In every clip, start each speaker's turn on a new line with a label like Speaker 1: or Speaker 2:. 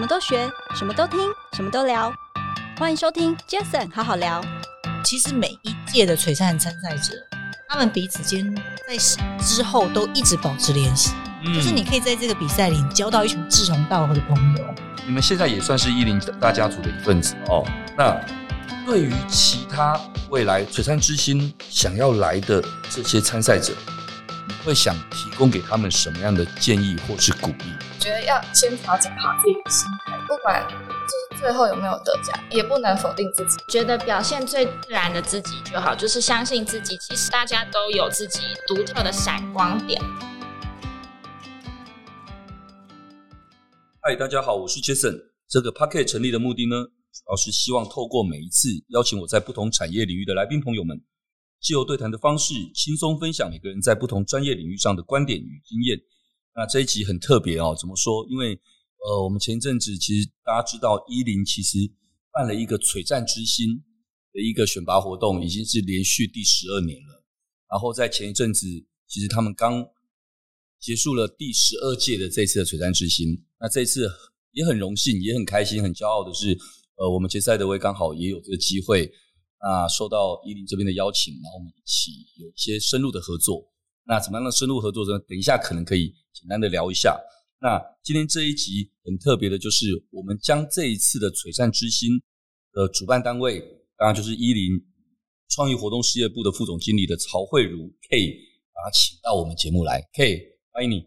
Speaker 1: 什么都学，什么都听，什么都聊。欢迎收听 Jason 好好聊。
Speaker 2: 其实每一届的璀璨参赛者，他们彼此间在之后都一直保持联系，嗯、就是你可以在这个比赛里交到一群志同道合的朋友。
Speaker 3: 你们现在也算是一零大家族的一份子哦。那对于其他未来璀璨之星想要来的这些参赛者，你会想提供给他们什么样的建议或是鼓励？
Speaker 4: 我觉得要先调整好自己的心态，不管就是最后有没有得奖，也不能否定自己。
Speaker 5: 觉得表现最自然的自己就好，就是相信自己。其实大家都有自己独特的闪光点。
Speaker 3: 嗨，大家好，我是 Jason。这个 Podcast 成立的目的呢，主要是希望透过每一次邀请我在不同产业领域的来宾朋友们，借由对谈的方式，轻松分享每个人在不同专业领域上的观点与经验。那这一集很特别哦，怎么说？因为呃，我们前一阵子其实大家知道，伊林其实办了一个璀璨之星的一个选拔活动，已经是连续第十二年了。然后在前一阵子，其实他们刚结束了第十二届的这次的璀璨之星。那这次也很荣幸，也很开心，很骄傲的是，呃，我们杰赛德威刚好也有这个机会，那受到伊林这边的邀请，然后我们一起有一些深入的合作。那怎么样的深入合作呢？等一下可能可以简单的聊一下。那今天这一集很特别的，就是我们将这一次的璀璨之星的主办单位，当然就是伊林创意活动事业部的副总经理的曹慧茹 K，把他请到我们节目来。K，欢迎你。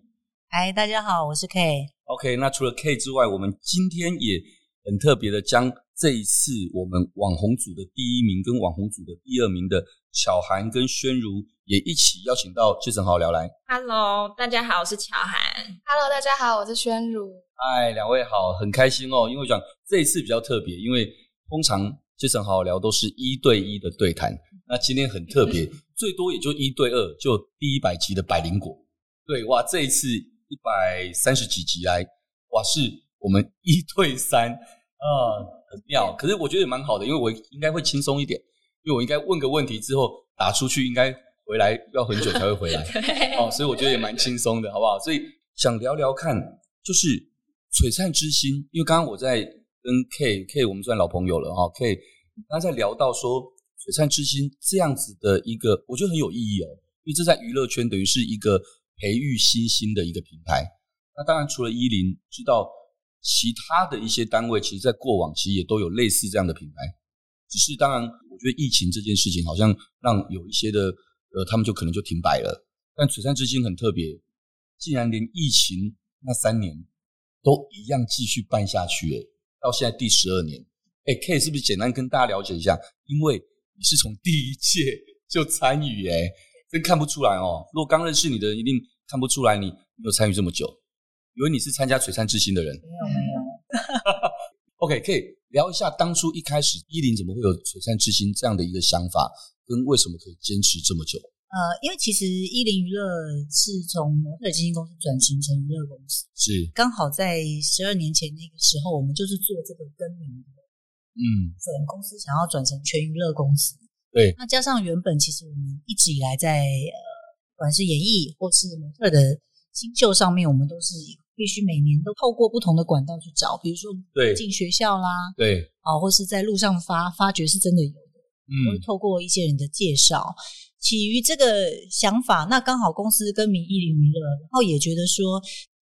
Speaker 2: 嗨，大家好，我是 K。
Speaker 3: OK，那除了 K 之外，我们今天也很特别的将这一次我们网红组的第一名跟网红组的第二名的巧涵跟宣如。也一起邀请到 Jason 好好聊来。
Speaker 5: Hello，大家好，我是巧涵。
Speaker 4: Hello，大家好，我是宣如。
Speaker 3: 嗨，两位好，很开心哦。因为我讲这一次比较特别，因为通常 Jason 好好聊都是一对一的对谈，那今天很特别，最多也就一对二，就第一百集的百灵果。对，哇，这一次一百三十几集来，哇，是我们一对三啊，很妙。可是我觉得也蛮好的，因为我应该会轻松一点，因为我应该问个问题之后打出去应该。回来要很久才会回来，哦，所以我觉得也蛮轻松的，好不好？所以想聊聊看，就是璀璨之星，因为刚刚我在跟 K K，我们算老朋友了哈，K，刚才聊到说璀璨之星这样子的一个，我觉得很有意义哦，因为这在娱乐圈等于是一个培育新星的一个平台。那当然除了伊林，知道其他的一些单位，其实在过往其实也都有类似这样的品牌，只是当然，我觉得疫情这件事情好像让有一些的。呃，他们就可能就停摆了。但璀璨之星很特别，竟然连疫情那三年都一样继续办下去，诶，到现在第十二年。哎，K 是不是简单跟大家了解一下？因为你是从第一届就参与，诶，真看不出来哦。如果刚认识你的人，一定看不出来你没有参与这么久，以为你是参加璀璨之星的人。没有没有。OK，可以聊一下当初一开始伊林怎么会有。璀璨之星这样的一个想法？跟为什么可以坚持这么久？
Speaker 2: 呃，因为其实伊林娱乐是从模特经纪公司转型成娱乐公司，
Speaker 3: 是
Speaker 2: 刚好在十二年前那个时候，我们就是做这个更名的，嗯，整公司想要转成全娱乐公司。
Speaker 3: 对，
Speaker 2: 那加上原本其实我们一直以来在呃，不管是演艺或是模特的新秀上面，我们都是必须每年都透过不同的管道去找，比如说对进学校啦，
Speaker 3: 对，啊，
Speaker 2: 或是在路上发发掘是真的有的。嗯，会透过一些人的介绍，起于这个想法，那刚好公司跟名伊林娱乐，然后也觉得说，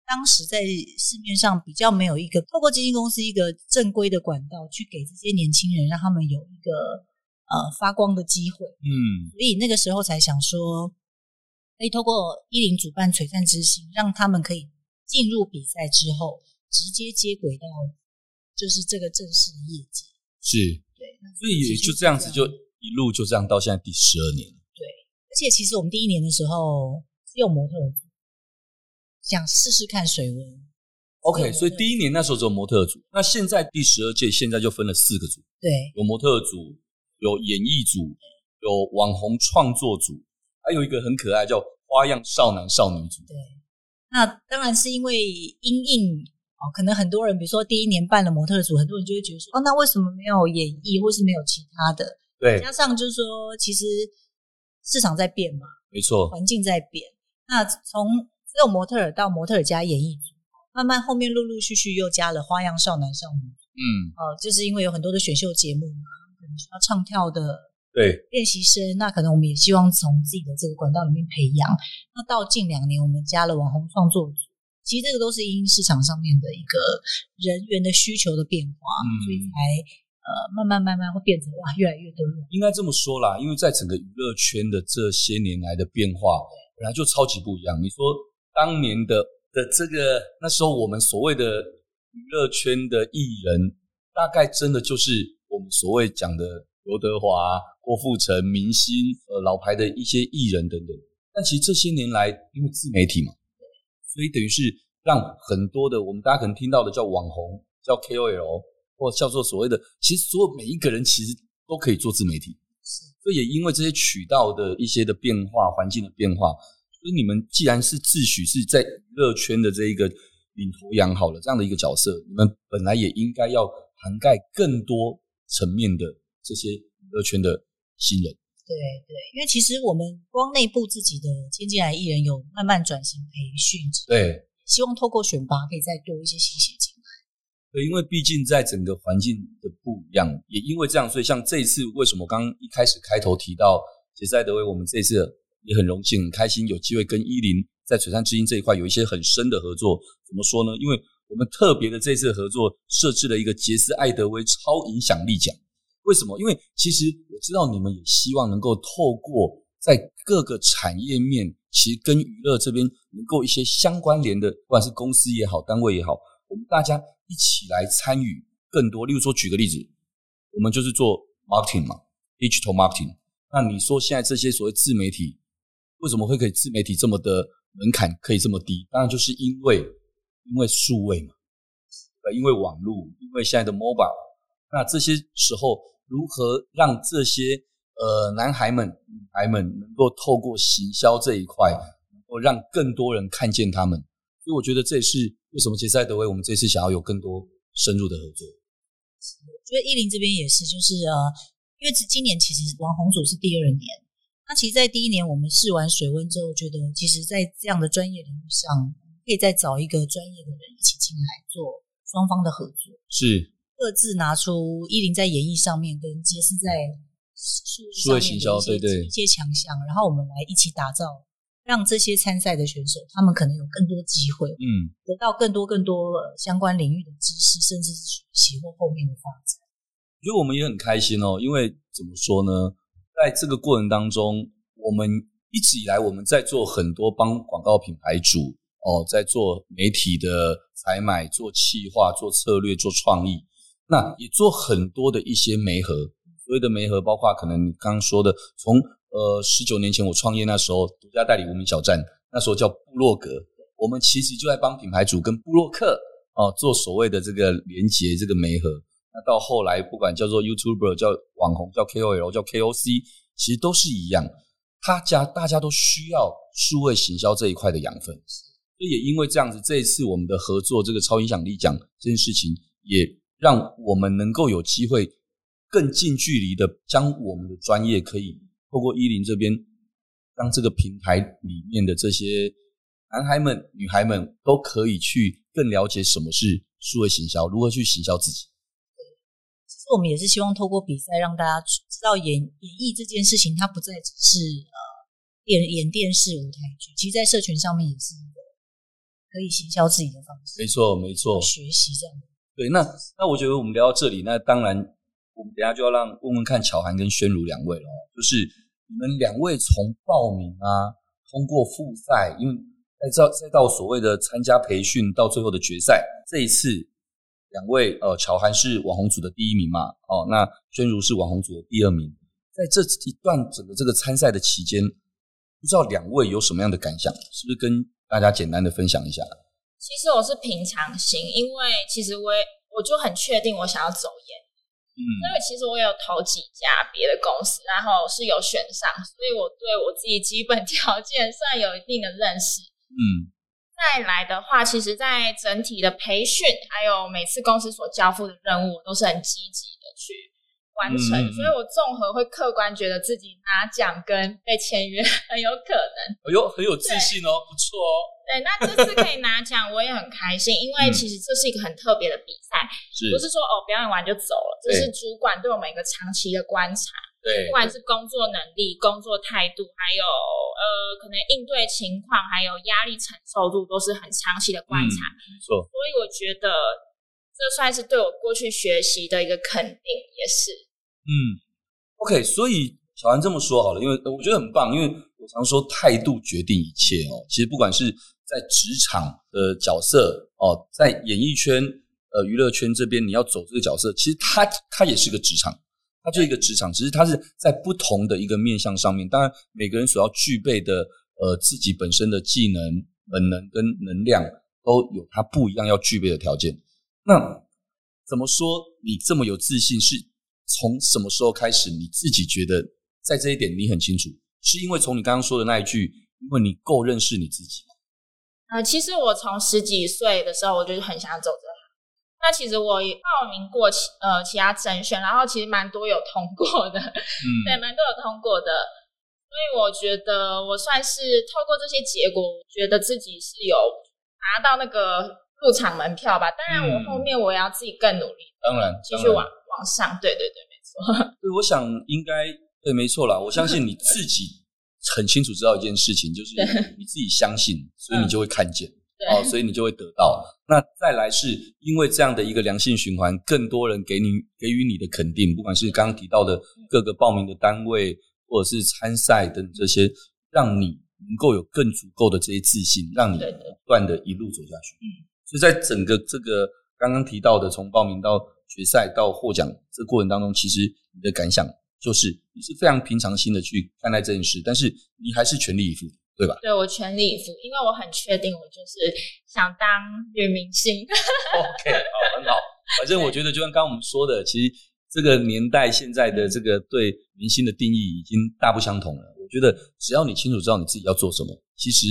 Speaker 2: 当时在市面上比较没有一个透过基金公司一个正规的管道去给这些年轻人，让他们有一个呃发光的机会。嗯，所以那个时候才想说，可以透过一零主办璀璨之星，让他们可以进入比赛之后，直接接轨到就是这个正式的业绩。
Speaker 3: 是。对所以也就这样子，就一路就这样到现在第十二年。
Speaker 2: 对，而且其实我们第一年的时候是用模特组，想试试看水温。
Speaker 3: OK，所以第一年那时候只有模特组。那现在第十二届现在就分了四个组，
Speaker 2: 对，
Speaker 3: 有模特组，有演艺组，有网红创作组，还有一个很可爱叫花样少男少女组。
Speaker 2: 对，那当然是因为因应。可能很多人，比如说第一年办了模特组，很多人就会觉得说，哦，那为什么没有演艺，或是没有其他的？
Speaker 3: 对，
Speaker 2: 加上就是说，其实市场在变嘛，
Speaker 3: 没错，
Speaker 2: 环境在变。那从只有模特儿到模特儿加演艺组，慢慢后面陆陆续续又加了花样少男少女，
Speaker 3: 嗯，
Speaker 2: 哦，就是因为有很多的选秀节目嘛，可能需要唱跳的
Speaker 3: 对
Speaker 2: 练习生，那可能我们也希望从自己的这个管道里面培养。那到近两年，我们加了网红创作组，其实这个都是因市场上面的一个人员的需求的变化，嗯、所以才呃慢慢慢慢会变成哇越来越多。
Speaker 3: 应该这么说啦，因为在整个娱乐圈的这些年来的变化。本来就超级不一样。你说当年的的这个那时候，我们所谓的娱乐圈的艺人，大概真的就是我们所谓讲的刘德华、郭富城、明星，呃，老牌的一些艺人等等。但其实这些年来，因为自媒体嘛，所以等于是让很多的我们大家可能听到的叫网红、叫 KOL，或叫做所谓的，其实所有每一个人其实都可以做自媒体。所以也因为这些渠道的一些的变化，环境的变化，所以你们既然是自诩是在娱乐圈的这一个领头羊好了这样的一个角色，你们本来也应该要涵盖更多层面的这些娱乐圈的新人。
Speaker 2: 对对，因为其实我们光内部自己的签进来艺人有慢慢转型培训，
Speaker 3: 对，
Speaker 2: 希望透过选拔可以再多一些新血进来。
Speaker 3: 对，因为毕竟在整个环境的不一样，也因为这样，所以像这一次，为什么刚刚一开始开头提到杰斯艾德威，我们这次也很荣幸、很开心，有机会跟伊林在璀璨之音这一块有一些很深的合作。怎么说呢？因为我们特别的这次合作设置了一个杰斯艾德威超影响力奖。为什么？因为其实我知道你们也希望能够透过在各个产业面，其实跟娱乐这边能够一些相关联的，不管是公司也好，单位也好，我们大家。一起来参与更多，例如说举个例子，我们就是做 marketing 嘛，digital marketing。那你说现在这些所谓自媒体，为什么会可以自媒体这么的门槛可以这么低？当然就是因为因为数位嘛，呃因为网络，因为现在的 mobile。那这些时候如何让这些呃男孩们、女孩们能够透过行销这一块，能够让更多人看见他们？所以我觉得这也是。为什么杰赛德威我们这次想要有更多深入的合作？
Speaker 2: 我觉得伊林这边也是，就是呃，因为今年其实网红组是第二年，那其实，在第一年我们试完水温之后，觉得其实，在这样的专业领域上，可以再找一个专业的人一起进来做双方的合作，
Speaker 3: 是
Speaker 2: 各自拿出依林在演艺上面跟杰斯在数位行销对对一些强项，然后我们来一起打造。让这些参赛的选手，他们可能有更多机会，嗯，得到更多更多相关领域的知识，甚至是学习或后面的发展。
Speaker 3: 我觉得我们也很开心哦，因为怎么说呢，在这个过程当中，我们一直以来我们在做很多帮广告品牌主哦，在做媒体的采买、做企划、做策略、做创意，那也做很多的一些媒合，所谓的媒合，包括可能你刚刚说的从。呃，十九年前我创业那时候，独家代理无名小站，那时候叫布洛格。我们其实就在帮品牌主跟布洛克哦做所谓的这个连接，这个媒合。那到后来，不管叫做 YouTuber，叫网红，叫 KOL，叫 KOC，其实都是一样。他家大家都需要数位行销这一块的养分。所以也因为这样子，这一次我们的合作，这个超影响力奖这件事情，也让我们能够有机会更近距离的将我们的专业可以。透过依林这边，让这个平台里面的这些男孩们、女孩们都可以去更了解什么是数位行销，如何去行销自己。
Speaker 2: 其实我们也是希望透过比赛，让大家知道演演艺这件事情，它不再只是呃演演电视舞台剧，其实在社群上面也是一个可以行销自己的方式。
Speaker 3: 没错，没错，
Speaker 2: 学习这样的。
Speaker 3: 对，那那我觉得我们聊到这里，那当然我们等下就要让问问看巧涵跟宣如两位了，就是。你们两位从报名啊，通过复赛，因为再到再到所谓的参加培训，到最后的决赛，这一次两位呃，巧涵是网红组的第一名嘛，哦，那宣如是网红组的第二名。在这一段整个这个参赛的期间，不知道两位有什么样的感想？是不是跟大家简单的分享一下？
Speaker 5: 其实我是平常心，因为其实我也我就很确定我想要走演。嗯，因为其实我有投几家别的公司，然后是有选上，所以我对我自己基本条件算有一定的认识。嗯，再来的话，其实，在整体的培训，还有每次公司所交付的任务，都是很积极的去完成，嗯、所以我综合会客观觉得自己拿奖跟被签约很有可能。
Speaker 3: 哎呦，很有自信哦，不错哦。
Speaker 5: 对，那这次可以拿奖，我也很开心，因为其实这是一个很特别的比赛，是不是说哦表演完就走了？这是主管对我们一个长期的观察，对，不管是工作能力、工作态度，还有呃可能应对情况，还有压力承受度，都是很长期的观察。嗯、没错，所以我觉得。这算是对我过去学习的一个肯定，也是。
Speaker 3: 嗯，OK，所以小安这么说好了，因为我觉得很棒，因为我常说态度决定一切哦。其实不管是在职场的角色哦，在演艺圈、呃娱乐圈这边，你要走这个角色，其实它它也是个职场，它就一个职场，只是它是在不同的一个面向上面。当然，每个人所要具备的呃自己本身的技能、本能跟能量，都有它不一样要具备的条件。那怎么说？你这么有自信，是从什么时候开始？你自己觉得在这一点你很清楚，是因为从你刚刚说的那一句，因为你够认识你自己。
Speaker 5: 呃，其实我从十几岁的时候，我就很想走这行。那其实我也报名过其呃其他甄选，然后其实蛮多有通过的，嗯，对，蛮多有通过的。所以我觉得我算是透过这些结果，我觉得自己是有拿到那个。入场门票吧，当然我后面我也要自己更努力，
Speaker 3: 当然
Speaker 5: 继续往往上，对对对，没错。
Speaker 3: 对，我想应该对，没错啦。我相信你自己很清楚知道一件事情，就是你自己相信，所以你就会看见，哦，所以你就会得到。那再来是因为这样的一个良性循环，更多人给你给予你的肯定，不管是刚刚提到的各个报名的单位，或者是参赛等这些，让你能够有更足够的这些自信，让你不断的一路走下去。嗯。所以在整个这个刚刚提到的，从报名到决赛到获奖这过程当中，其实你的感想就是你是非常平常心的去看待这件事，但是你还是全力以赴，对吧？
Speaker 5: 对，我全力以赴，因为我很确定我就是想当女明星。
Speaker 3: OK，好，很好。反正我觉得，就像刚刚我们说的，其实这个年代现在的这个对明星的定义已经大不相同了。我觉得只要你清楚知道你自己要做什么，其实。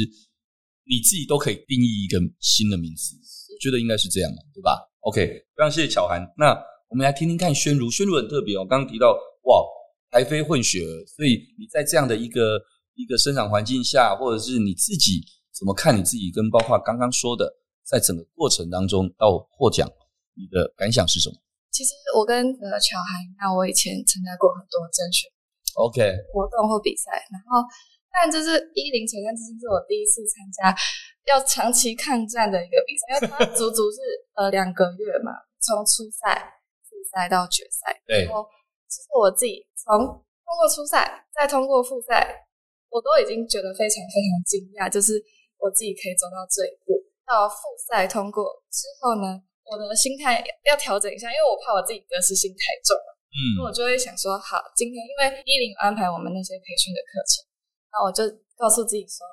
Speaker 3: 你自己都可以定义一个新的名词，我觉得应该是这样的，对吧？OK，非常谢谢巧涵。那我们来听听看宣如，宣如很特别哦。刚刚提到哇，台非混血儿，所以你在这样的一个一个生长环境下，或者是你自己怎么看你自己，跟包括刚刚说的，在整个过程当中到获奖，你的感想是什么？
Speaker 4: 其实我跟呃巧涵，那我以前参加过很多甄选
Speaker 3: ，OK
Speaker 4: 活动或比赛，然后。但这是一零璀璨之星，是我第一次参加要长期抗战的一个比赛，因为它足足是呃两个月嘛，从初赛、复赛到决赛。对。然后其实我自己从通过初赛，再通过复赛，我都已经觉得非常非常惊讶，就是我自己可以走到这一步。到复赛通过之后呢，我的心态要调整一下，因为我怕我自己得失心太重了。嗯。那我就会想说，好，今天因为一零安排我们那些培训的课程。那我就告诉自己说，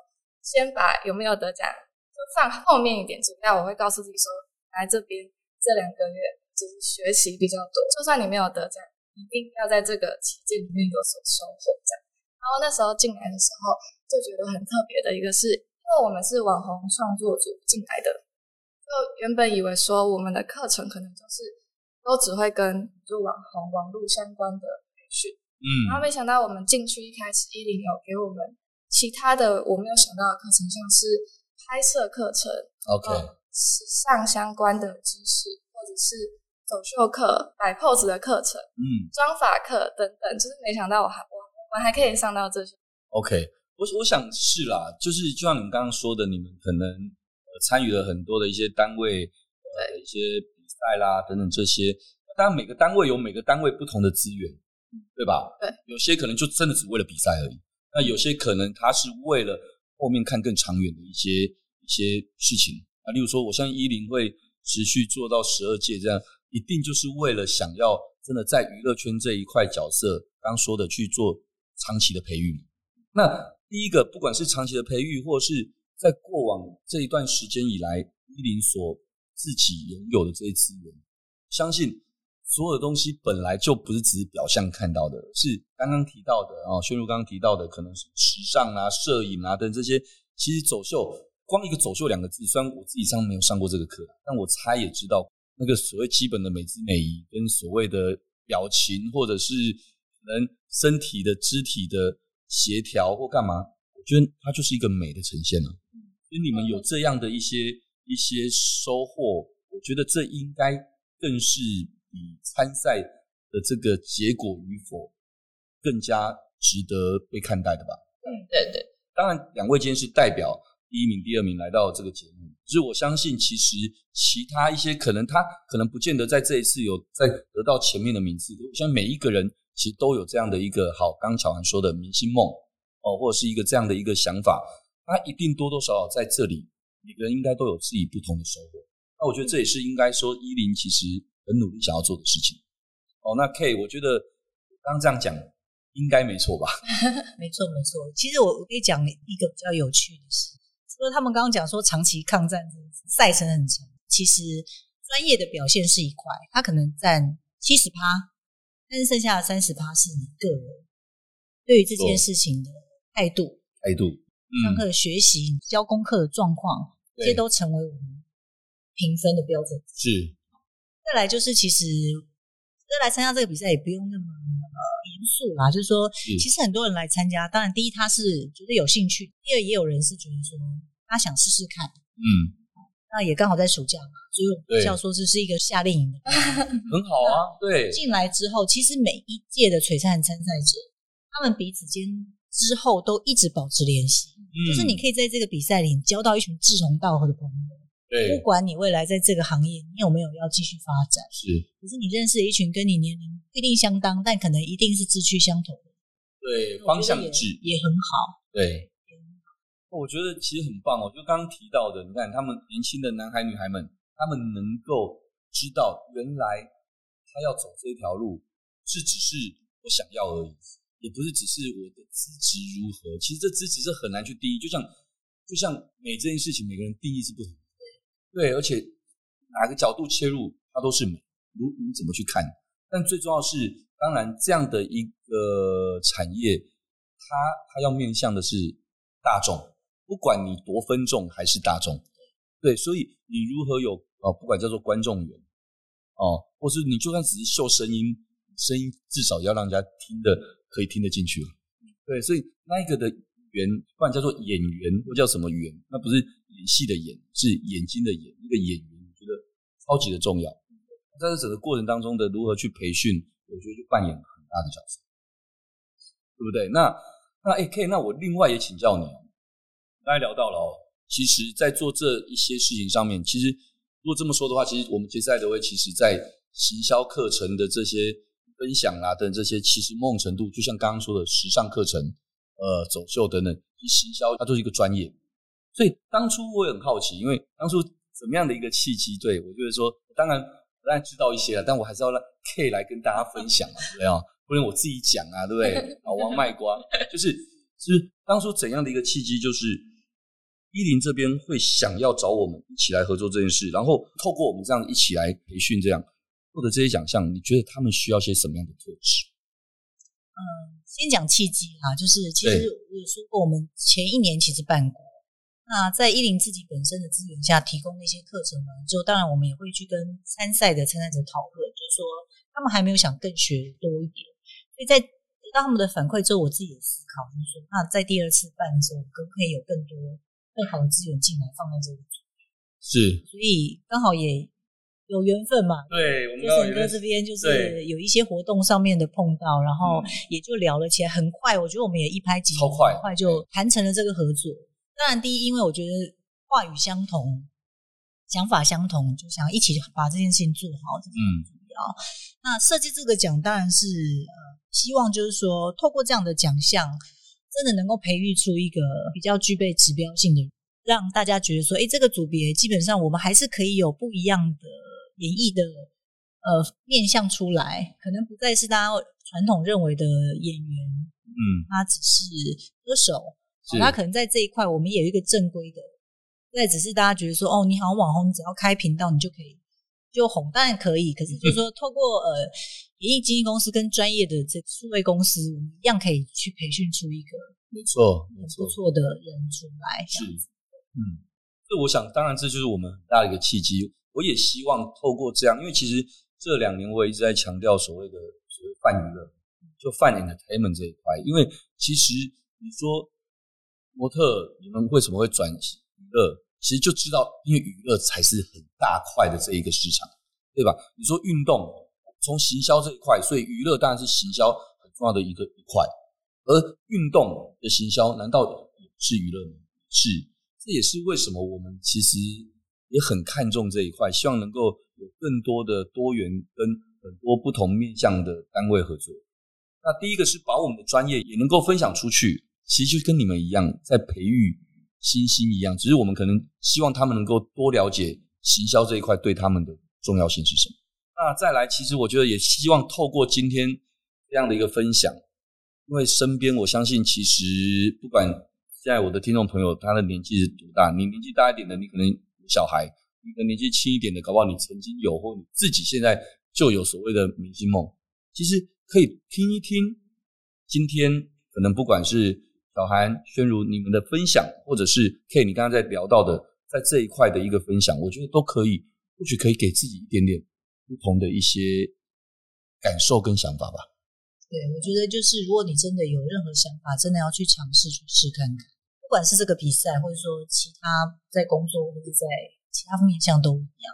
Speaker 4: 先把有没有得奖就放后面一点，主要我会告诉自己说，来这边这两个月就是学习比较多，就算你没有得奖，一定要在这个期间里面有所收获。这样，然后那时候进来的时候就觉得很特别的一个是，因为我们是网红创作组进来的，就原本以为说我们的课程可能就是都只会跟就网红网络相关的培训。嗯，然后没想到我们进去一开始一零有给我们其他的我没有想到的课程，像是拍摄课程，OK，时尚相关的知识，或者是走秀课、摆 pose 的课程，嗯，妆发课等等，就是没想到我还我我还可以上到这些。
Speaker 3: OK，我我想是啦，就是就像你们刚刚说的，你们可能呃参与了很多的一些单位呃一些比赛啦等等这些，当然每个单位有每个单位不同的资源。对吧？对，有些可能就真的只为了比赛而已。那有些可能他是为了后面看更长远的一些一些事情啊。例如说，我相信一零会持续做到十二届，这样一定就是为了想要真的在娱乐圈这一块角色，刚说的去做长期的培育。那第一个，不管是长期的培育，或是在过往这一段时间以来，一零所自己拥有的这些资源，相信。所有的东西本来就不是只是表象看到的，是刚刚提到的啊，宣如刚刚提到的，可能是时尚啊、摄影啊等这些。其实走秀，光一个走秀两个字，虽然我自己上没有上过这个课，但我猜也知道，那个所谓基本的美姿美仪跟所谓的表情，或者是可能身体的肢体的协调或干嘛，我觉得它就是一个美的呈现了。所以你们有这样的一些一些收获，我觉得这应该更是比参赛的这个结果与否更加值得被看待的吧？
Speaker 5: 嗯，对对。
Speaker 3: 当然，两位今天是代表第一名、第二名来到这个节目，就是我相信，其实其他一些可能他可能不见得在这一次有在得到前面的名次。我相信每一个人其实都有这样的一个好，刚巧涵说的明星梦哦，或者是一个这样的一个想法，他一定多多少少在这里，每个人应该都有自己不同的收获。那我觉得这也是应该说依林其实很努力想要做的事情。哦，那 K，我觉得刚刚这样讲。应该没错吧？
Speaker 2: 没错，没错。其实我我可以讲一个比较有趣的事，除了他们刚刚讲说长期抗战，赛程很长，其实专业的表现是一块，他可能占七十趴，但是剩下的三十趴是你个人对于这件事情的态度、
Speaker 3: 态度、
Speaker 2: 上课学习、教功课的状况，这些都成为我们评分的标准。
Speaker 3: 是。
Speaker 2: 再来就是其实。来参加这个比赛也不用那么严肃啦，就是说，其实很多人来参加，当然第一他是觉得有兴趣，第二也有人是觉得说他想试试看，
Speaker 3: 嗯，
Speaker 2: 那也刚好在暑假嘛，所以我们叫说这是一个夏令营的，
Speaker 3: 很好啊。对，
Speaker 2: 进来之后，其实每一届的璀璨参赛者，他们彼此间之后都一直保持联系，嗯，就是你可以在这个比赛里交到一群志同道合的朋友。
Speaker 3: 对，
Speaker 2: 不管你未来在这个行业，你有没有要继续发展，
Speaker 3: 是，
Speaker 2: 可是你认识了一群跟你年龄不一定相当，但可能一定是志趣相同的，
Speaker 3: 对，方向一致
Speaker 2: 也很好，
Speaker 3: 对，我觉得其实很棒哦。就刚刚提到的，你看他们年轻的男孩女孩们，他们能够知道原来他要走这条路，是只是我想要而已，也不是只是我的资质如何。其实这资质是很难去定义，就像就像每这件事情，每个人定义是不同。对，而且哪个角度切入，它都是美。如你怎么去看？但最重要是，当然这样的一个产业，它它要面向的是大众，不管你多分众还是大众。对，所以你如何有哦，不管叫做观众缘哦，或是你就算只是秀声音，声音至少要让人家听的可以听得进去。对，所以那一个的员，不管叫做演员或叫什么员，那不是。演戏的演是眼睛的眼，一个演员，我觉得超级的重要。在这整个过程当中的如何去培训，我觉得就扮演很大的角色，对不对？那那哎，K，那我另外也请教你哦。刚才聊到了哦，其实，在做这一些事情上面，其实如果这么说的话，其实我们杰斯爱德威，其实在行销课程的这些分享啊等这些，其实某种程度，就像刚刚说的时尚课程、呃走秀等等，行销它都是一个专业。所以当初我也很好奇，因为当初怎么样的一个契机？对，我就是说，当然当然知道一些了，但我还是要让 K 来跟大家分享，对不对啊？不能我自己讲啊，对不对？老王卖瓜，就是是当初怎样的一个契机？就是伊琳这边会想要找我们一起来合作这件事，然后透过我们这样一起来培训，这样获得这些奖项，你觉得他们需要些什么样的特质？
Speaker 2: 嗯，先讲契机哈，就是其实我有说过，我们前一年其实办过。那在伊林自己本身的资源下提供那些课程完之后，当然我们也会去跟参赛的参赛者讨论，就是说他们还没有想更学多一点。所以在得到他们的反馈之后，我自己也思考，就是说，那在第二次办的时候，可不可以有更多更好的资源进来放在这里？
Speaker 3: 是，
Speaker 2: 所以刚好也有缘分嘛。
Speaker 3: 对，我们
Speaker 2: 哥这边就是有一些活动上面的碰到，然后也就聊了起来。很快，我觉得我们也一拍即合，超快，很快就谈成了这个合作。当然，第一，因为我觉得话语相同，想法相同，就想一起把这件事情做好，这是很重要。嗯、那设计这个奖，当然是呃，希望就是说，透过这样的奖项，真的能够培育出一个比较具备指标性的人，让大家觉得说，哎，这个组别基本上我们还是可以有不一样的演绎的呃面向出来，可能不再是大家传统认为的演员，
Speaker 3: 嗯，
Speaker 2: 他只是歌手。他可能在这一块，我们也有一个正规的，那只是大家觉得说，哦，你好像网红，你只要开频道，你就可以就红，当然可以。可是就是说，透过呃，演艺经纪公司跟专业的这数位公司，我们一样可以去培训出一个
Speaker 3: 没错，没错，
Speaker 2: 不错的人出来。
Speaker 3: 是，嗯，所以我想，当然这就是我们很大的一个契机。我也希望透过这样，因为其实这两年我一直在强调所谓的所谓泛娱乐，就泛 entertainment 这一块，因为其实你说模特你们为什么会转型娱乐，其实就知道，因为娱乐才是很大块的这一个市场，对吧？你说运动，从行销这一块，所以娱乐当然是行销很重要的一个一块，而运动的行销难道也是娱乐吗？是，这也是为什么我们其实。也很看重这一块，希望能够有更多的多元跟很多不同面向的单位合作。那第一个是把我们的专业也能够分享出去，其实就跟你们一样，在培育新星一样，只是我们可能希望他们能够多了解行销这一块对他们的重要性是什么。那再来，其实我觉得也希望透过今天这样的一个分享，因为身边我相信，其实不管在我的听众朋友他的年纪是多大，你年纪大一点的，你可能。小孩，你的年纪轻一点的，搞不好你曾经有，或你自己现在就有所谓的明星梦。其实可以听一听，今天可能不管是小韩、宣如你们的分享，或者是 K 你刚刚在聊到的，在这一块的一个分享，我觉得都可以，或许可以给自己一点点不同的一些感受跟想法吧。
Speaker 2: 对，我觉得就是如果你真的有任何想法，真的要去尝试去试看看。不管是这个比赛，或者说其他在工作或者在其他面向都一样，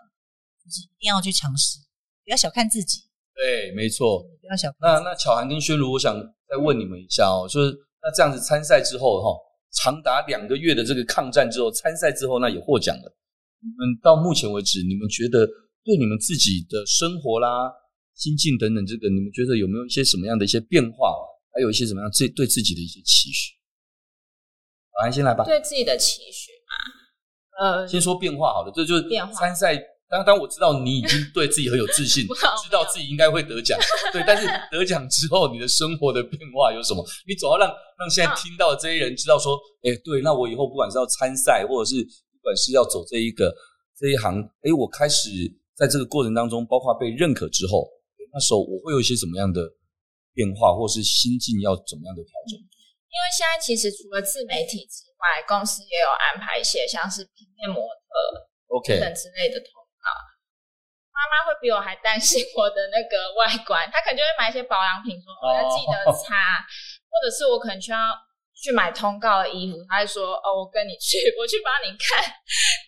Speaker 2: 就是一定要去尝试，不要小看自己。
Speaker 3: 对，没错，
Speaker 2: 不要小看。
Speaker 3: 那那巧涵跟宣如，我想再问你们一下哦，就是那这样子参赛之后哈，长达两个月的这个抗战之后，参赛之后那也获奖了。你们到目前为止，你们觉得对你们自己的生活啦、心境等等，这个你们觉得有没有一些什么样的一些变化，还有一些什么样自对自己的一些期许？好，先来吧。
Speaker 5: 对自己的期许嘛，呃，
Speaker 3: 先说变化好了，这就是
Speaker 5: 变化。
Speaker 3: 参赛，当当我知道你已经对自己很有自信，知道自己应该会得奖，对。但是得奖之后，你的生活的变化有什么？你总要让让现在听到的这些人知道说，哎、欸，对，那我以后不管是要参赛，或者是不管是要走这一个这一行，哎、欸，我开始在这个过程当中，包括被认可之后，那时候我会有一些什么样的变化，或是心境要怎么样的调整？嗯
Speaker 5: 因为现在其实除了自媒体之外，公司也有安排一些像是平面模特、OK 等之类的通告。妈妈会比我还担心我的那个外观，她可能就会买一些保养品，说我要记得擦，或者是我可能需要去买通告的衣服，她会说哦，我跟你去，我去帮你看。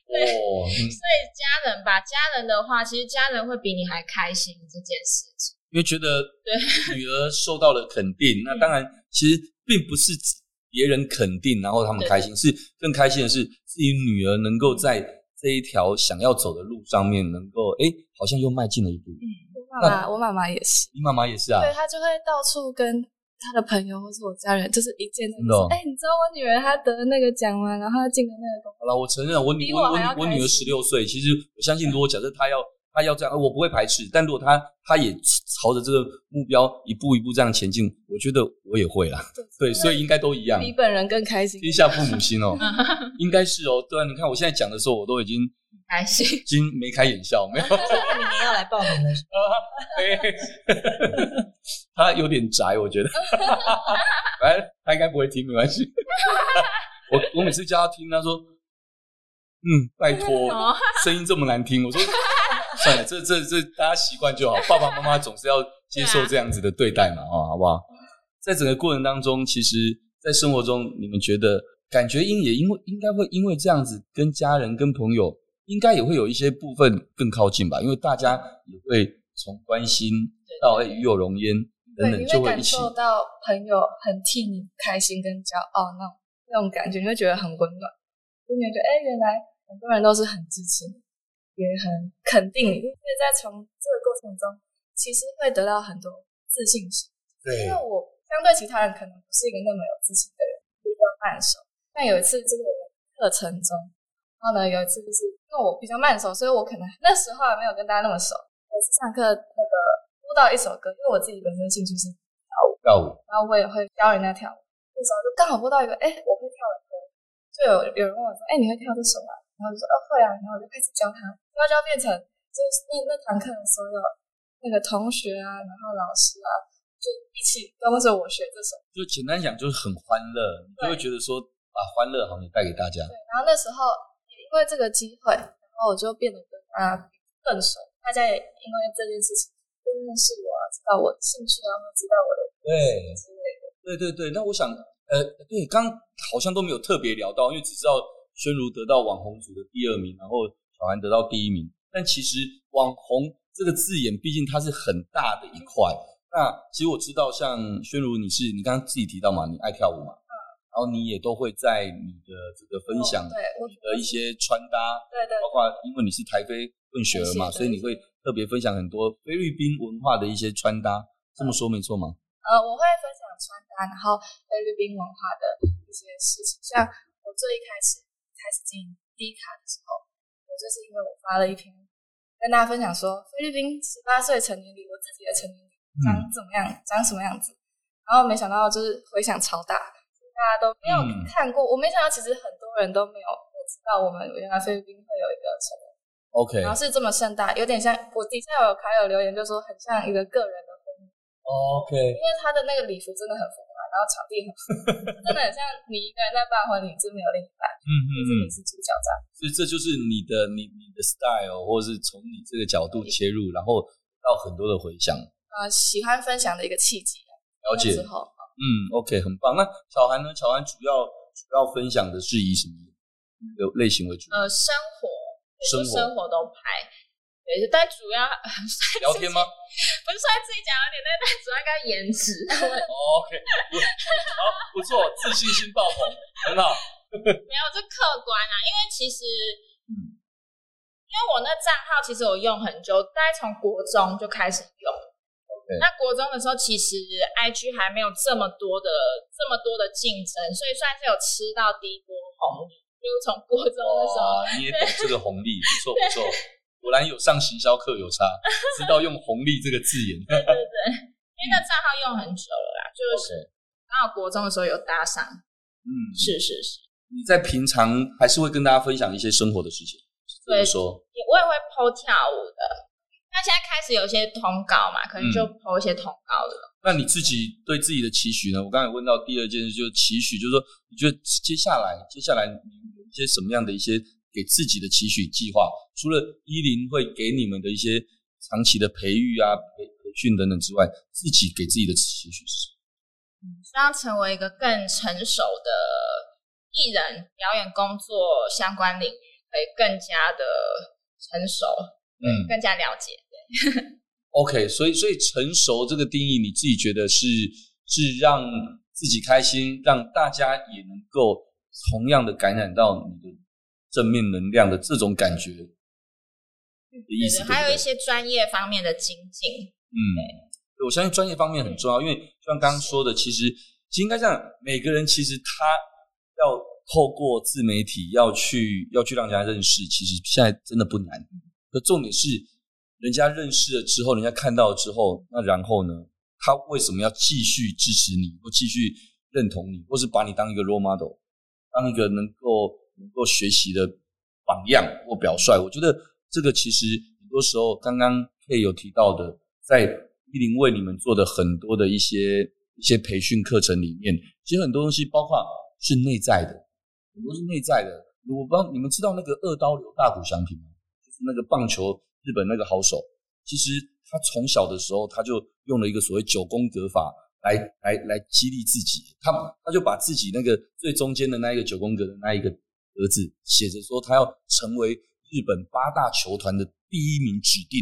Speaker 5: 对，所以家人吧，家人的话，其实家人会比你还开心这件事情，
Speaker 3: 因为觉得对女儿受到了肯定，那当然其实。并不是别人肯定，然后他们开心，是更开心的是自己女儿能够在这一条想要走的路上面，能够哎，好像又迈进了一步。
Speaker 4: 嗯，我妈妈，我妈妈也是，
Speaker 3: 你妈妈也是啊？
Speaker 4: 对，她就会到处跟她的朋友或是我家人，就是一见就说，哎，你知道我女儿她得了那个奖吗？然后她进了那个公。
Speaker 3: 好了，我承认，我女我我我女儿十六岁，其实我相信，如果假设她要。他要这样，我不会排斥。但如果他他也朝着这个目标一步一步这样前进，我觉得我也会啦。对，所以应该都一样。
Speaker 4: 比本人更开心。
Speaker 3: 天下父母心哦，应该是哦。对啊，你看我现在讲的时候，我都已经
Speaker 5: 开心，
Speaker 3: 已经眉开眼笑，没有。
Speaker 2: 明年要来报名了。
Speaker 3: 他有点宅，我觉得。反正他应该不会听，没关系。我我每次叫他听，他说：“嗯，拜托，声音这么难听。”我说。算了，这这这大家习惯就好。爸爸妈妈总是要接受这样子的对待嘛，啊，好不好？在整个过程当中，其实，在生活中，你们觉得感觉应也因为应该会因为这样子，跟家人、跟朋友，应该也会有一些部分更靠近吧？因为大家也会从关心到哎与有荣焉等等，就会一起
Speaker 4: 感受到朋友很替你开心跟骄傲那种那种感觉，你会觉得很温暖，就觉得哎，原来很多人都是很支持你。也很肯定你，因为在从这个过程中，其实会得到很多自信心。
Speaker 3: 对，
Speaker 4: 因为我相对其他人可能不是一个那么有自信的人，比较慢熟。但有一次这个课程中，然后呢，有一次就是因为我比较慢熟，所以我可能那时候还没有跟大家那么熟。有一次上课那个播到一首歌，因为我自己本身兴趣是跳舞，
Speaker 3: 跳舞，
Speaker 4: 然后我也会教人家跳舞。那时候就刚好播到一个，哎，我会跳的歌，就有有人问我说，哎，你会跳这首吗？然后就说，哦，会啊，然后我就开始教他。那就要变成，就是那那堂课的所有那个同学啊，然后老师啊，就一起跟着我学这首。
Speaker 3: 就简单讲，就是很欢乐，你就会觉得说把欢乐好像带给大家。
Speaker 4: 对，然后那时候也因为这个机会，然后我就变得跟大家更熟。大家也因为这件事情更认识我，知道我的兴趣，然后知道我的
Speaker 3: 对之类的。对对对，那我想，呃，对，刚好像都没有特别聊到，因为只知道宣如得到网红组的第二名，然后小韩得到第一名。但其实网红这个字眼，毕竟它是很大的一块。那其实我知道，像宣如，你是你刚刚自己提到嘛，你爱跳舞嘛。嗯然后你也都会在你的这个分享对的一些穿搭，
Speaker 4: 对对，
Speaker 3: 包括因为你是台菲混血儿嘛，所以你会特别分享很多菲律宾文化的一些穿搭，这么说没错吗？
Speaker 4: 呃，我会分享穿搭，然后菲律宾文化的一些事情。像我最一开始开始进 D 卡的时候，我就是因为我发了一篇跟大家分享说，菲律宾十八岁成年礼，我自己的成年礼长怎么样，长什么样子，然后没想到就是回响超大。大家都没有看过，嗯、我没想到其实很多人都没有不知道我们原来菲律宾会有一个成年
Speaker 3: ，OK，
Speaker 4: 然后是这么盛大，有点像我底下有卡友留言就说很像一个个人
Speaker 3: ，OK，
Speaker 4: 因为他的那个礼服真的很浮夸，然后场地很，真的很像你一个人在办婚礼，真没有另一半，嗯嗯嗯，你是主角这样，
Speaker 3: 所以这就是你的你你的 style，或者是从你这个角度切入，然后到很多的回响，
Speaker 4: 呃，喜欢分享的一个契机，
Speaker 3: 了解之后。嗯，OK，很棒。那巧涵呢？巧涵主要主要分享的是以什么的类型为主？
Speaker 5: 呃，生活，生活，生活都拍。对，但主要
Speaker 3: 聊天吗？
Speaker 5: 不是说自己讲有点，但但主要应该颜值。
Speaker 3: OK，好，不错，自信心爆棚，很好。
Speaker 5: 没有，这客观啊，因为其实，嗯，因为我那账号其实我用很久，大概从国中就开始用。那国中的时候，其实 IG 还没有这么多的这么多的竞争，所以算是有吃到第一波红利。就从国中的时候，
Speaker 3: 你也懂这个红利，不错不错。果然有上行销课有差，知道用红利这个字眼。
Speaker 5: 对对对，因为那账号用很久了啦，就是刚好国中的时候有搭上。嗯，是是是。
Speaker 3: 你在平常还是会跟大家分享一些生活的事情，对，说，
Speaker 5: 我也会 po 跳舞的。那现在开始有一些通告嘛，可能就 po 一些通告了。
Speaker 3: 嗯。那你自己对自己的期许呢？我刚才问到第二件事，就是期许，就是说，你觉得接下来，接下来你有一些什么样的一些给自己的期许计划？除了一零会给你们的一些长期的培育啊、培培训等等之外，自己给自己的期许是什么？
Speaker 5: 嗯，希望成为一个更成熟的艺人，表演工作相关领域可以更加的成熟，嗯，更加了解。
Speaker 3: 对 OK，所以所以成熟这个定义，你自己觉得是是让自己开心，让大家也能够同样的感染到你的正面能量的这种感觉的意思。
Speaker 5: 还有一些专业方面的精进。
Speaker 3: 嗯，我相信专业方面很重要，因为就像刚刚说的，其实其实应该这样，每个人其实他要透过自媒体要去要去让人家认识，其实现在真的不难。可重点是。人家认识了之后，人家看到了之后，那然后呢？他为什么要继续支持你，或继续认同你，或是把你当一个 role model，当一个能够能够学习的榜样或表率？我觉得这个其实很多时候，刚刚 K 有提到的，在一零为你们做的很多的一些一些培训课程里面，其实很多东西包括是内在的，很多是内在的。我不知道你们知道那个二刀流大谷翔平吗？就是那个棒球。日本那个好手，其实他从小的时候他就用了一个所谓九宫格法来来来激励自己。他他就把自己那个最中间的那一个九宫格的那一个儿子写着说，他要成为日本八大球团的第一名指定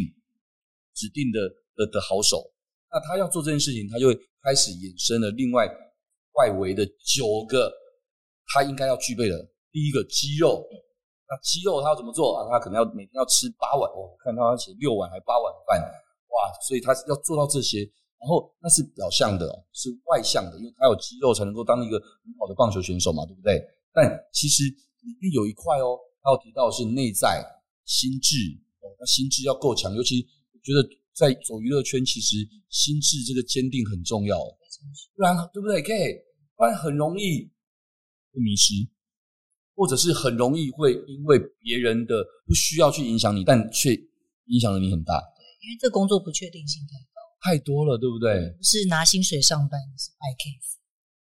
Speaker 3: 指定的的的好手。那他要做这件事情，他就会开始衍生了另外外围的九个他应该要具备的第一个肌肉。那肌肉他要怎么做啊？他可能要每天要吃八碗哦，看他写六碗还八碗饭，哇！所以他要做到这些，然后那是表象的，是外向的，因为他有肌肉才能够当一个很好的棒球选手嘛，对不对？但其实里面有一块哦，他有提到的是内在心智哦，那心智要够强，尤其我觉得在走娱乐圈，其实心智这个坚定很重要，不然对不对？K，不然很容易会迷失。或者是很容易会因为别人的不需要去影响你，但却影响了你很大。
Speaker 2: 对，因为这工作不确定性太高，
Speaker 3: 太多了，对不对？
Speaker 2: 不是拿薪水上班，是卖 case。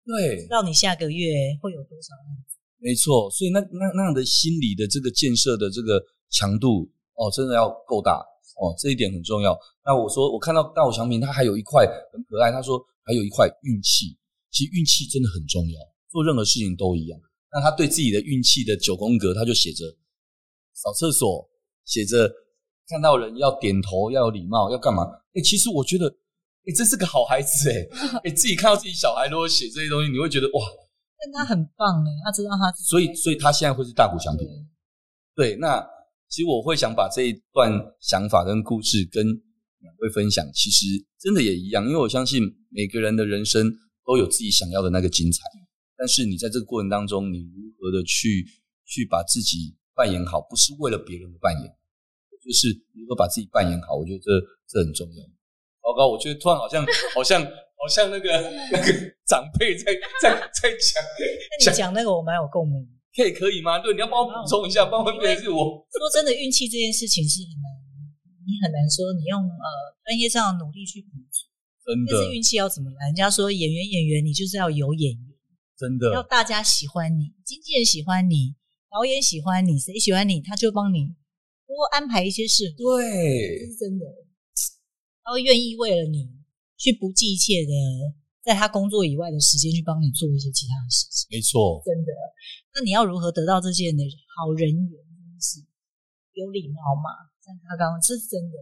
Speaker 3: 对，
Speaker 2: 不知道你下个月会有多少案子。
Speaker 3: 没错，所以那那那样的心理的这个建设的这个强度哦，真的要够大，哦，这一点很重要。那我说，我看到大谷翔平他还有一块很可爱，他说还有一块运气。其实运气真的很重要，做任何事情都一样。那他对自己的运气的九宫格，他就写着扫厕所，写着看到人要点头，要有礼貌，要干嘛？哎，其实我觉得，哎，这是个好孩子哎，哎，自己看到自己小孩如果写这些东西，你会觉得哇，
Speaker 2: 但他很棒哎，他知道他，
Speaker 3: 所以，所以他现在会是大谷翔平。对，那其实我会想把这一段想法跟故事跟两位分享，其实真的也一样，因为我相信每个人的人生都有自己想要的那个精彩。但是你在这个过程当中，你如何的去去把自己扮演好，不是为了别人的扮演，就是如何把自己扮演好。我觉得这这很重要。糟糕，我觉得突然好像好像好像那个那个长辈在在 在讲。
Speaker 2: 那你讲那个我蛮有共鸣。
Speaker 3: 可以可以吗？对，你要帮我补充一下，帮我变成是我。
Speaker 2: 说真的，运气这件事情是很难，你很难说你用呃专业上的努力去补足。
Speaker 3: 真的。
Speaker 2: 但是运气要怎么来？人家说演员演员，你就是要有演员。
Speaker 3: 真的
Speaker 2: 要大家喜欢你，经纪人喜欢你，导演喜欢你，谁喜欢你，他就帮你多安排一些事。
Speaker 3: 对，
Speaker 2: 这是真的，他会愿意为了你去不计一切的，在他工作以外的时间去帮你做一些其他的事情。
Speaker 3: 没错，
Speaker 2: 真的。那你要如何得到这些人的好人缘？真是有礼貌嘛？像他刚刚，这是真的。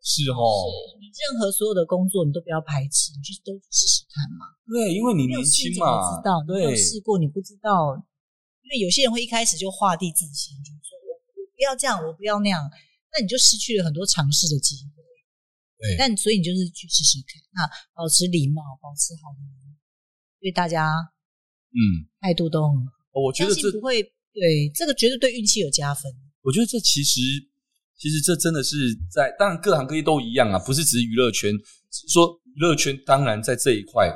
Speaker 3: 是哦，
Speaker 2: 你任何所有的工作，你都不要排斥，你去都试试看嘛。
Speaker 3: 对，因为你年轻嘛，
Speaker 2: 知道，对，你没有试过，你不知道。因为有些人会一开始就画地自限，就说我我不要这样，我不要那样，那你就失去了很多尝试的机会。
Speaker 3: 对，
Speaker 2: 但所以你就是去试试看，那保持礼貌，保持好的，对大家，
Speaker 3: 嗯，
Speaker 2: 态度都很好。
Speaker 3: 我觉得这
Speaker 2: 不会，对这个绝对对运气有加分。
Speaker 3: 我觉得这其实。其实这真的是在，当然各行各业都一样啊，不是只是娱乐圈。说娱乐圈当然在这一块，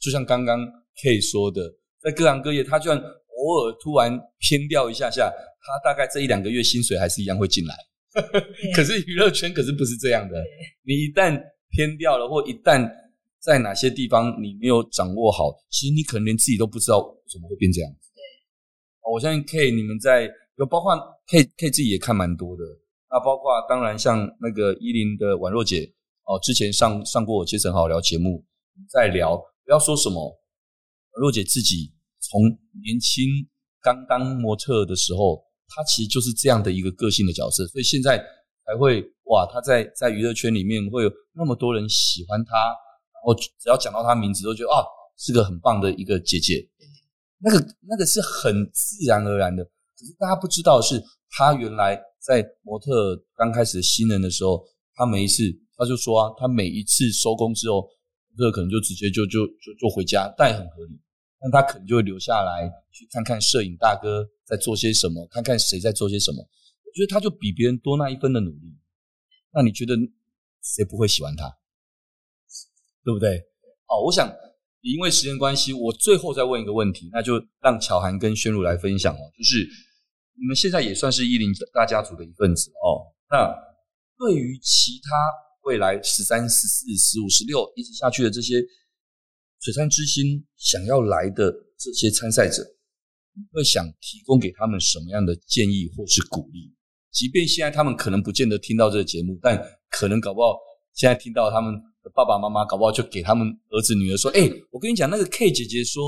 Speaker 3: 就像刚刚 K 说的，在各行各业，他就算偶尔突然偏掉一下下，他大概这一两个月薪水还是一样会进来。可是娱乐圈可是不是这样的，你一旦偏掉了，或一旦在哪些地方你没有掌握好，其实你可能连自己都不知道怎么会变这样。对，我相信 K 你们在有包括 K K 自己也看蛮多的。那包括当然像那个依林的宛若姐哦，之前上上过我杰森好聊节目，在聊不要说什么，宛若姐自己从年轻刚当模特的时候，她其实就是这样的一个个性的角色，所以现在才会哇，她在在娱乐圈里面会有那么多人喜欢她，然后只要讲到她名字都觉得啊，是个很棒的一个姐姐，那个那个是很自然而然的，可是大家不知道是她原来。在模特刚开始新人的时候，他每一次他就说啊，他每一次收工之后，模特可能就直接就就就就回家，但也很合理。那他可能就会留下来去看看摄影大哥在做些什么，看看谁在做些什么。我觉得他就比别人多那一分的努力。那你觉得谁不会喜欢他？对不对？哦，我想因为时间关系，我最后再问一个问题，那就让巧涵跟宣如来分享哦，就是。你们现在也算是一零大家族的一份子哦。那对于其他未来十三、十四、十五、十六一直下去的这些璀璨之星想要来的这些参赛者，你会想提供给他们什么样的建议或是鼓励？即便现在他们可能不见得听到这个节目，但可能搞不好现在听到他们的爸爸妈妈，搞不好就给他们儿子女儿说：“哎，我跟你讲，那个 K 姐姐说，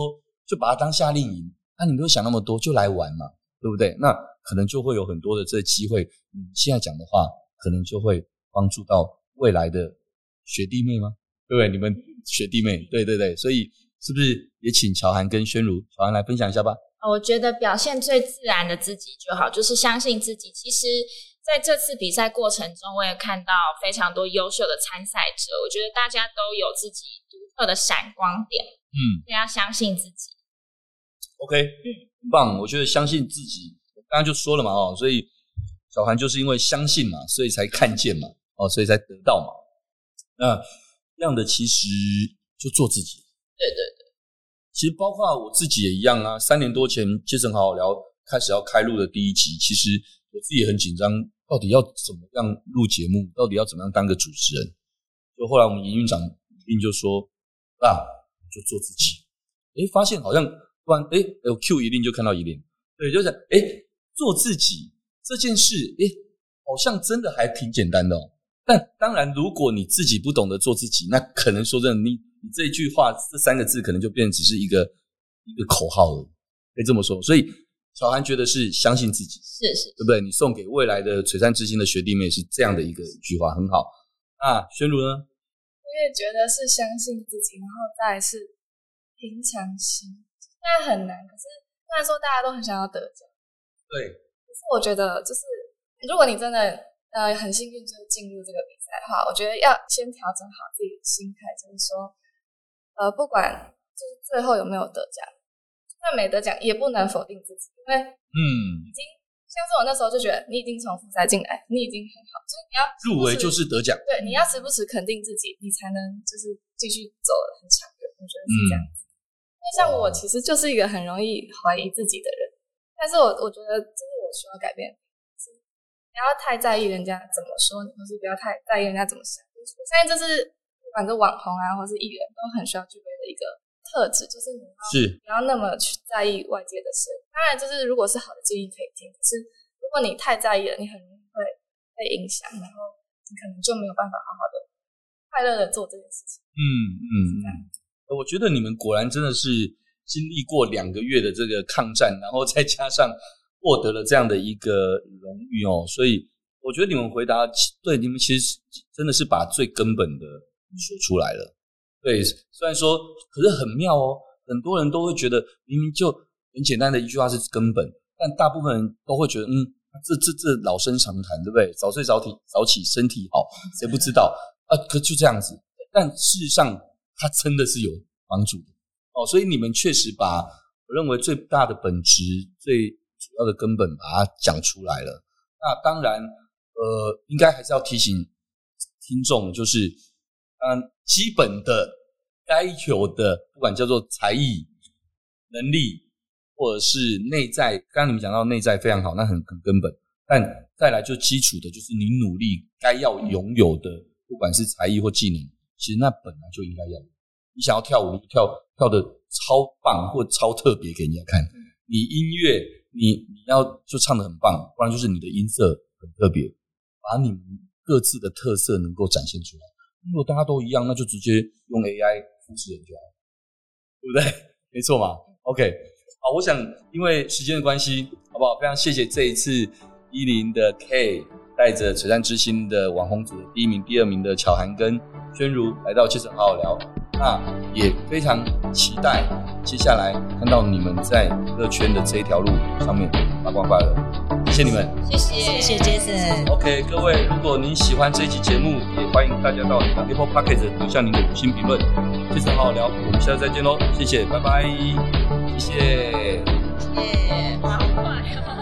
Speaker 3: 就把她当夏令营。那你没有想那么多，就来玩嘛。”对不对？那可能就会有很多的这机会。你现在讲的话，可能就会帮助到未来的学弟妹吗？对不对？你们学弟妹，对对对。所以是不是也请乔涵跟宣如，乔涵来分享一下吧？
Speaker 5: 我觉得表现最自然的自己就好，就是相信自己。其实在这次比赛过程中，我也看到非常多优秀的参赛者。我觉得大家都有自己独特的闪光点。嗯，要相信自己。
Speaker 3: OK，嗯。很棒，我觉得相信自己，刚刚就说了嘛，哦，所以巧涵就是因为相信嘛，所以才看见嘛，哦，所以才得到嘛。那这样的其实就做自己。
Speaker 5: 对对对，
Speaker 3: 其实包括我自己也一样啊。三年多前杰森好好聊开始要开录的第一集，其实我自己也很紧张，到底要怎么样录节目，到底要怎么样当个主持人。就后来我们营运长并就说啊，就做自己。诶，发现好像。突然，哎，我 Q 一定就看到一定，对，就是哎，做自己这件事，哎，好像真的还挺简单的哦。但当然，如果你自己不懂得做自己，那可能说真的，你你这一句话这三个字可能就变成只是一个一个口号了，可以这么说。所以小韩觉得是相信自己，
Speaker 5: 是是，
Speaker 3: 对不对？你送给未来的璀璨之星的学弟妹是这样的一个一句话，很好。那，宣如呢？
Speaker 4: 我也觉得是相信自己，然后再来是平常心。但很难，可是虽然说大家都很想要得奖，
Speaker 3: 对，
Speaker 4: 可是我觉得就是如果你真的呃很幸运就是进入这个比赛的话，我觉得要先调整好自己的心态，就是说呃不管就是最后有没有得奖，就算没得奖也不能否定自己，因为嗯已经像是我那时候就觉得你已经从复赛进来，你已经很好，就是你要
Speaker 3: 入围就是得奖，
Speaker 4: 对，你要时不时肯定自己，你才能就是继续走得很长远，我觉得是这样子。嗯像我其实就是一个很容易怀疑自己的人，但是我我觉得这是我需要改变要太在意人家怎么说你，或是不要太在意人家怎么想。我相信这是不管是网红啊，或是艺人都很需要具备的一个特质，就是你要是不要那么去在意外界的事。当然，就是如果是好的建议可以听，可是如果你太在意了，你很容易会被影响，然后你可能就没有办法好好的快乐的做这件事情。嗯嗯。嗯
Speaker 3: 我觉得你们果然真的是经历过两个月的这个抗战，然后再加上获得了这样的一个荣誉哦，所以我觉得你们回答对，你们其实真的是把最根本的说出来了。对，虽然说，可是很妙哦，很多人都会觉得明明就很简单的一句话是根本，但大部分人都会觉得，嗯，这这这老生常谈，对不对？早睡早起，早起身体好，谁不知道啊？可就这样子，但事实上。它真的是有帮助的哦，所以你们确实把我认为最大的本质、最主要的根本把它讲出来了。那当然，呃，应该还是要提醒听众，就是嗯，基本的该有的，不管叫做才艺、能力，或者是内在，刚刚你们讲到内在非常好，那很很根本。但再来就基础的，就是你努力该要拥有的，不管是才艺或技能。其实那本来就应该要，你想要跳舞，跳跳的超棒或超特别给人家看。你音乐，你你要就唱的很棒，不然就是你的音色很特别，把你们各自的特色能够展现出来。如果大家都一样，那就直接用 AI 复制人就好，对不对？没错嘛。OK，好，我想因为时间的关系，好不好？非常谢谢这一次一零的 K。带着璀璨之星的网红组第一名、第二名的巧涵跟宣如来到杰森好好聊，那也非常期待接下来看到你们在乐圈的这一条路上面发光发热。谢谢你们，
Speaker 5: 谢谢谢谢杰森。
Speaker 3: OK，各位，如果您喜欢这一期节目，也欢迎大家到 Apple Podcast 留下您的五星评论。杰森好好聊，我们下次再见喽，谢谢，拜拜，谢谢，
Speaker 5: 谢谢，好。